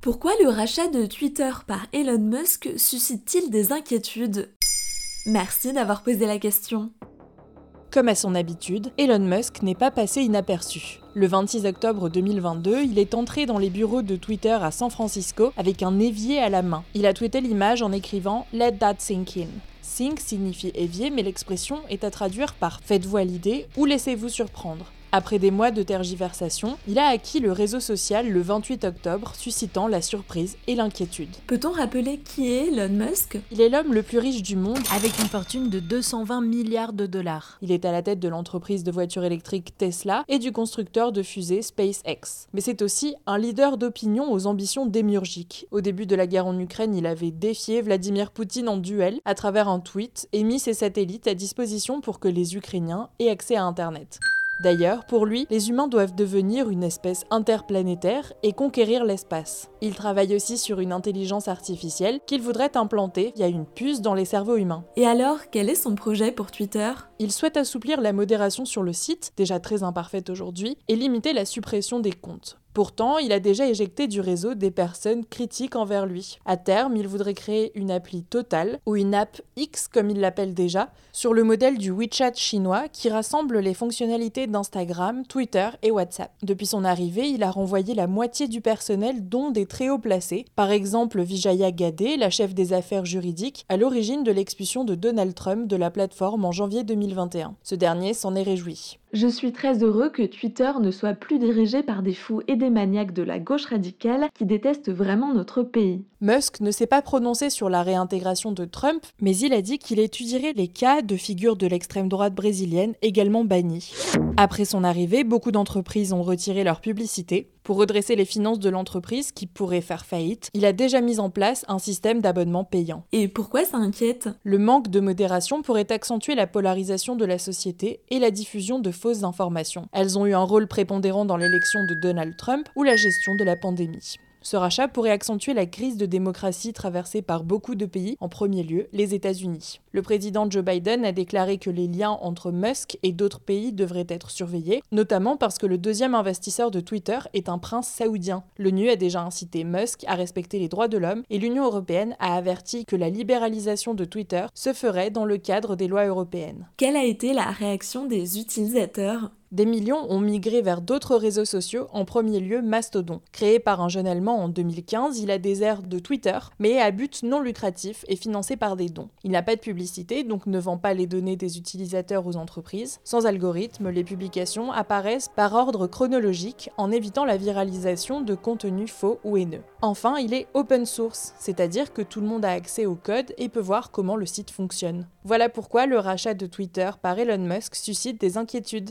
Pourquoi le rachat de Twitter par Elon Musk suscite-t-il des inquiétudes? Merci d'avoir posé la question. Comme à son habitude, Elon Musk n'est pas passé inaperçu. Le 26 octobre 2022, il est entré dans les bureaux de Twitter à San Francisco avec un évier à la main. Il a tweeté l'image en écrivant Let that sink in. Sink signifie évier, mais l'expression est à traduire par faites-vous à l'idée ou laissez-vous surprendre. Après des mois de tergiversation, il a acquis le réseau social le 28 octobre, suscitant la surprise et l'inquiétude. Peut-on rappeler qui est Elon Musk? Il est l'homme le plus riche du monde avec une fortune de 220 milliards de dollars. Il est à la tête de l'entreprise de voitures électriques Tesla et du constructeur de fusées SpaceX. Mais c'est aussi un leader d'opinion aux ambitions démiurgiques. Au début de la guerre en Ukraine, il avait défié Vladimir Poutine en duel à travers un tweet et mis ses satellites à disposition pour que les Ukrainiens aient accès à Internet. D'ailleurs, pour lui, les humains doivent devenir une espèce interplanétaire et conquérir l'espace. Il travaille aussi sur une intelligence artificielle qu'il voudrait implanter via une puce dans les cerveaux humains. Et alors, quel est son projet pour Twitter? Il souhaite assouplir la modération sur le site, déjà très imparfaite aujourd'hui, et limiter la suppression des comptes. Pourtant, il a déjà éjecté du réseau des personnes critiques envers lui. À terme, il voudrait créer une appli totale, ou une app X comme il l'appelle déjà, sur le modèle du WeChat chinois qui rassemble les fonctionnalités d'Instagram, Twitter et WhatsApp. Depuis son arrivée, il a renvoyé la moitié du personnel, dont des très hauts placés. Par exemple, Vijaya Gadé, la chef des affaires juridiques, à l'origine de l'expulsion de Donald Trump de la plateforme en janvier 2021. Ce dernier s'en est réjoui. Je suis très heureux que Twitter ne soit plus dirigé par des fous et des maniaques de la gauche radicale qui détestent vraiment notre pays. Musk ne s'est pas prononcé sur la réintégration de Trump, mais il a dit qu'il étudierait les cas de figures de l'extrême droite brésilienne également bannies. Après son arrivée, beaucoup d'entreprises ont retiré leur publicité. Pour redresser les finances de l'entreprise qui pourrait faire faillite, il a déjà mis en place un système d'abonnement payant. Et pourquoi ça inquiète? Le manque de modération pourrait accentuer la polarisation de la société et la diffusion de fausses informations. Elles ont eu un rôle prépondérant dans l'élection de Donald Trump ou la gestion de la pandémie. Ce rachat pourrait accentuer la crise de démocratie traversée par beaucoup de pays, en premier lieu les États-Unis. Le président Joe Biden a déclaré que les liens entre Musk et d'autres pays devraient être surveillés, notamment parce que le deuxième investisseur de Twitter est un prince saoudien. L'ONU a déjà incité Musk à respecter les droits de l'homme et l'Union européenne a averti que la libéralisation de Twitter se ferait dans le cadre des lois européennes. Quelle a été la réaction des utilisateurs des millions ont migré vers d'autres réseaux sociaux, en premier lieu Mastodon. Créé par un jeune Allemand en 2015, il a des airs de Twitter, mais à but non lucratif et financé par des dons. Il n'a pas de publicité, donc ne vend pas les données des utilisateurs aux entreprises. Sans algorithme, les publications apparaissent par ordre chronologique, en évitant la viralisation de contenus faux ou haineux. Enfin, il est open source, c'est-à-dire que tout le monde a accès au code et peut voir comment le site fonctionne. Voilà pourquoi le rachat de Twitter par Elon Musk suscite des inquiétudes.